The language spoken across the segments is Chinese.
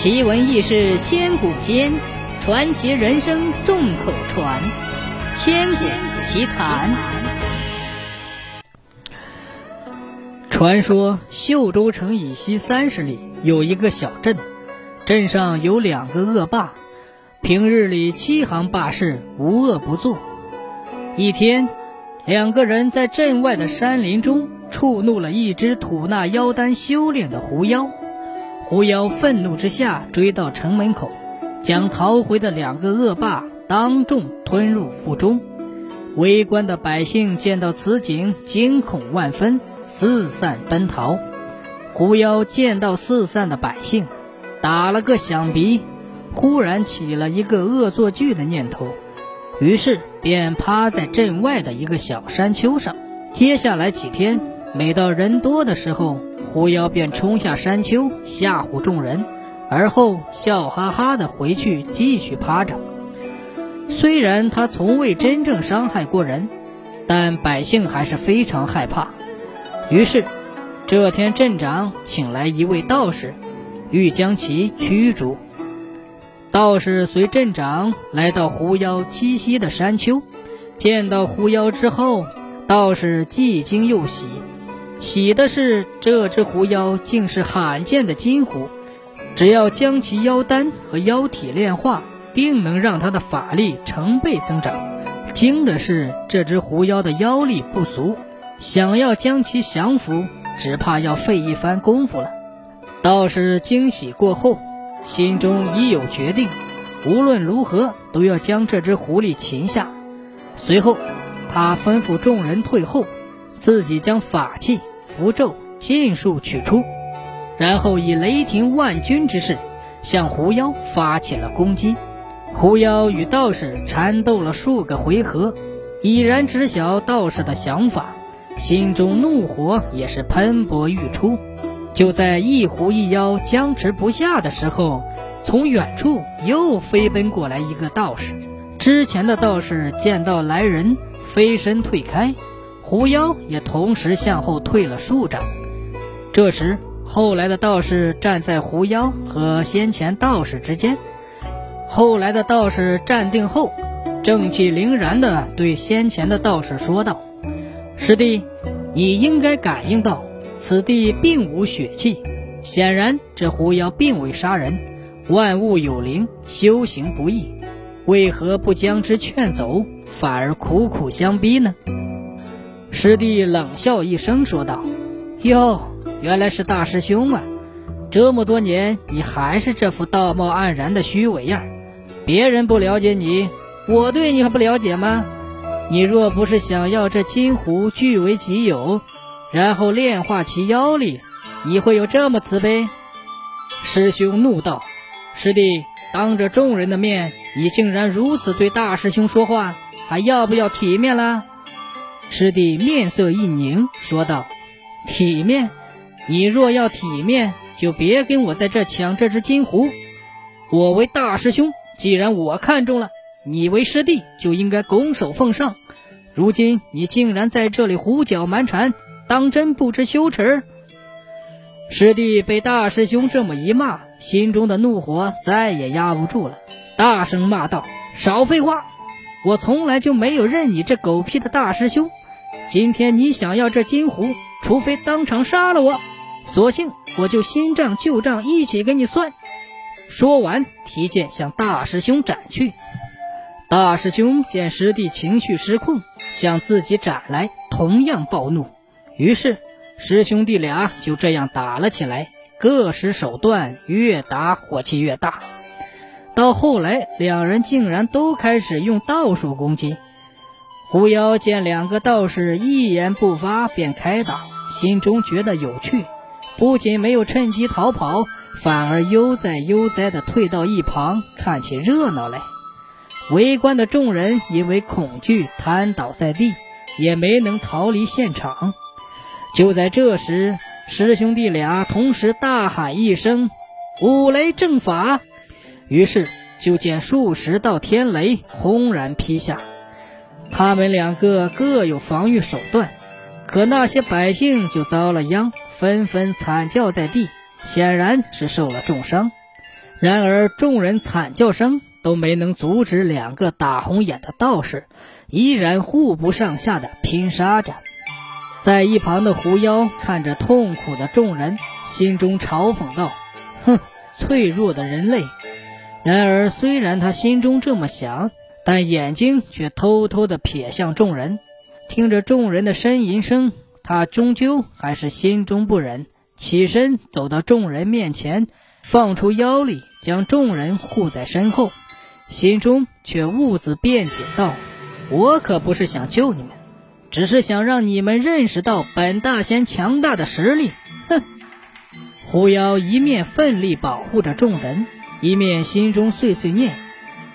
奇闻异事千古间，传奇人生众口传。千古奇谈。传说秀州城以西三十里有一个小镇，镇上有两个恶霸，平日里欺行霸市，无恶不作。一天，两个人在镇外的山林中触怒了一只吐纳妖丹修炼的狐妖。狐妖愤怒之下追到城门口，将逃回的两个恶霸当众吞入腹中。围观的百姓见到此景，惊恐万分，四散奔逃。狐妖见到四散的百姓，打了个响鼻，忽然起了一个恶作剧的念头，于是便趴在镇外的一个小山丘上。接下来几天，每到人多的时候，狐妖便冲下山丘吓唬众人，而后笑哈哈的回去继续趴着。虽然他从未真正伤害过人，但百姓还是非常害怕。于是，这天镇长请来一位道士，欲将其驱逐。道士随镇长来到狐妖栖息的山丘，见到狐妖之后，道士既惊又喜。喜的是，这只狐妖竟是罕见的金狐，只要将其妖丹和妖体炼化，定能让他的法力成倍增长。惊的是，这只狐妖的妖力不俗，想要将其降服，只怕要费一番功夫了。道士惊喜过后，心中已有决定，无论如何都要将这只狐狸擒下。随后，他吩咐众人退后，自己将法器。符咒尽数取出，然后以雷霆万钧之势向狐妖发起了攻击。狐妖与道士缠斗了数个回合，已然知晓道士的想法，心中怒火也是喷薄欲出。就在一狐一妖僵持不下的时候，从远处又飞奔过来一个道士。之前的道士见到来人，飞身退开。狐妖也同时向后退了数丈。这时，后来的道士站在狐妖和先前道士之间。后来的道士站定后，正气凛然地对先前的道士说道：“师弟，你应该感应到此地并无血气，显然这狐妖并未杀人。万物有灵，修行不易，为何不将之劝走，反而苦苦相逼呢？”师弟冷笑一声，说道：“哟，原来是大师兄啊！这么多年，你还是这副道貌岸然的虚伪样。别人不了解你，我对你还不了解吗？你若不是想要这金壶据为己有，然后炼化其妖力，你会有这么慈悲？”师兄怒道：“师弟，当着众人的面，你竟然如此对大师兄说话，还要不要体面了？”师弟面色一凝，说道：“体面？你若要体面，就别跟我在这抢这只金壶。我为大师兄，既然我看中了你为师弟，就应该拱手奉上。如今你竟然在这里胡搅蛮缠，当真不知羞耻！”师弟被大师兄这么一骂，心中的怒火再也压不住了，大声骂道：“少废话！我从来就没有认你这狗屁的大师兄！”今天你想要这金壶，除非当场杀了我，索性我就新账旧账一起给你算。说完，提剑向大师兄斩去。大师兄见师弟情绪失控，向自己斩来，同样暴怒。于是，师兄弟俩就这样打了起来，各使手段，越打火气越大。到后来，两人竟然都开始用道术攻击。狐妖见两个道士一言不发便开打，心中觉得有趣，不仅没有趁机逃跑，反而悠哉悠哉地退到一旁看起热闹来。围观的众人因为恐惧瘫倒在地，也没能逃离现场。就在这时，师兄弟俩同时大喊一声：“五雷正法！”于是就见数十道天雷轰然劈下。他们两个各有防御手段，可那些百姓就遭了殃，纷纷惨叫在地，显然是受了重伤。然而众人惨叫声都没能阻止两个打红眼的道士，依然互不上下的拼杀着。在一旁的狐妖看着痛苦的众人，心中嘲讽道：“哼，脆弱的人类。”然而虽然他心中这么想，但眼睛却偷偷地瞥向众人。听着众人的呻吟声，他终究还是心中不忍，起身走到众人面前，放出妖力，将众人护在身后，心中却兀自辩解道：“我可不是想救你们，只是想让你们认识到本大仙强大的实力。”哼！狐妖一面奋力保护着众人，一面心中碎碎念：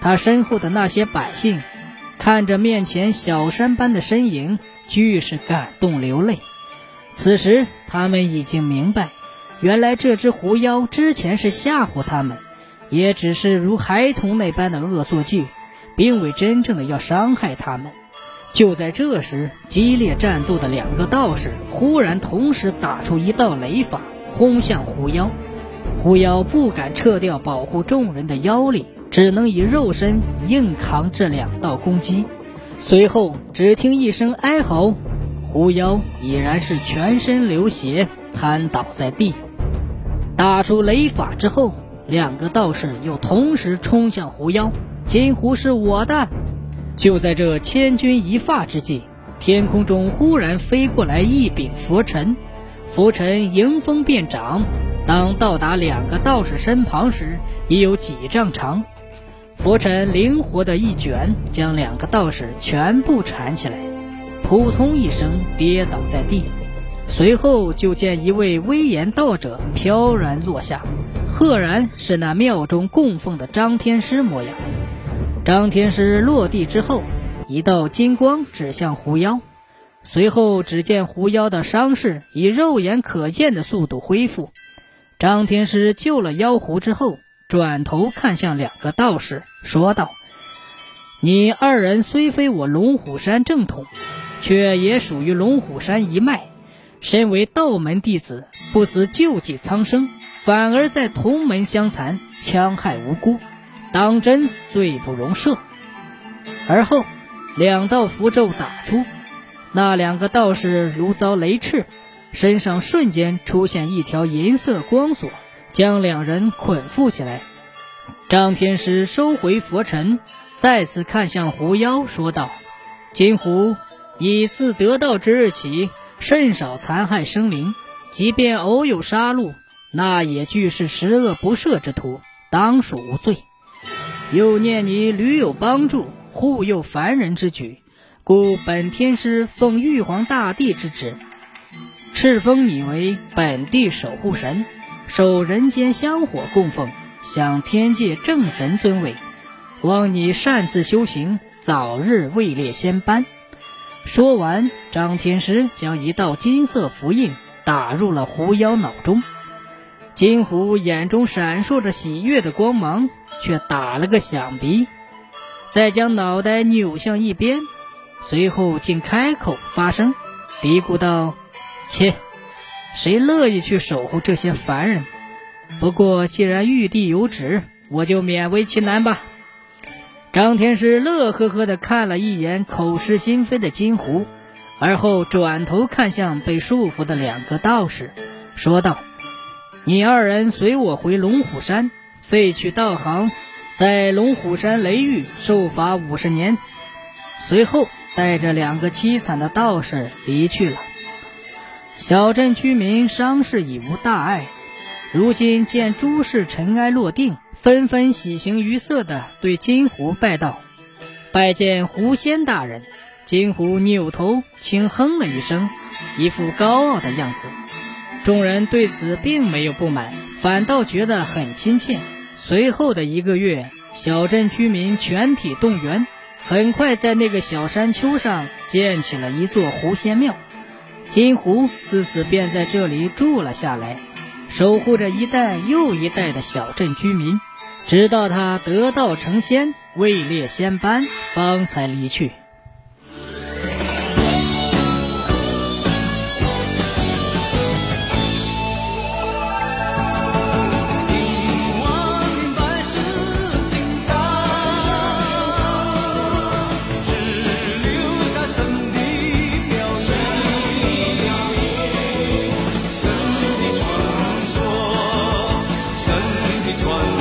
他身后的那些百姓。看着面前小山般的身影，俱是感动流泪。此时，他们已经明白，原来这只狐妖之前是吓唬他们，也只是如孩童那般的恶作剧，并未真正的要伤害他们。就在这时，激烈战斗的两个道士忽然同时打出一道雷法，轰向狐妖。狐妖不敢撤掉保护众人的妖力。只能以肉身硬扛这两道攻击，随后只听一声哀嚎，狐妖已然是全身流血，瘫倒在地。打出雷法之后，两个道士又同时冲向狐妖。金狐是我的！就在这千钧一发之际，天空中忽然飞过来一柄拂尘，拂尘迎风便长，当到达两个道士身旁时，已有几丈长。佛尘灵活的一卷，将两个道士全部缠起来，扑通一声跌倒在地。随后就见一位威严道者飘然落下，赫然是那庙中供奉的张天师模样。张天师落地之后，一道金光指向狐妖，随后只见狐妖的伤势以肉眼可见的速度恢复。张天师救了妖狐之后。转头看向两个道士，说道：“你二人虽非我龙虎山正统，却也属于龙虎山一脉。身为道门弟子，不思救济苍生，反而在同门相残，戕害无辜，当真罪不容赦。”而后，两道符咒打出，那两个道士如遭雷斥，身上瞬间出现一条银色光索。将两人捆缚起来，张天师收回佛尘，再次看向狐妖，说道：“金狐，你自得道之日起，甚少残害生灵，即便偶有杀戮，那也俱是十恶不赦之徒，当属无罪。又念你屡有帮助、护佑凡人之举，故本天师奉玉皇大帝之旨，敕封你为本地守护神。”受人间香火供奉，享天界正神尊位，望你擅自修行，早日位列仙班。说完，张天师将一道金色符印打入了狐妖脑中。金狐眼中闪烁着喜悦的光芒，却打了个响鼻，再将脑袋扭向一边，随后竟开口发声，嘀咕道：“切。”谁乐意去守护这些凡人？不过既然玉帝有旨，我就勉为其难吧。张天师乐呵呵地看了一眼口是心非的金狐，而后转头看向被束缚的两个道士，说道：“你二人随我回龙虎山，废去道行，在龙虎山雷狱受罚五十年。”随后带着两个凄惨的道士离去了。小镇居民伤势已无大碍，如今见诸事尘埃落定，纷纷喜形于色地对金狐拜道：“拜见狐仙大人。”金狐扭头轻哼了一声，一副高傲的样子。众人对此并没有不满，反倒觉得很亲切。随后的一个月，小镇居民全体动员，很快在那个小山丘上建起了一座狐仙庙。金狐自此便在这里住了下来，守护着一代又一代的小镇居民，直到他得道成仙，位列仙班，方才离去。each one.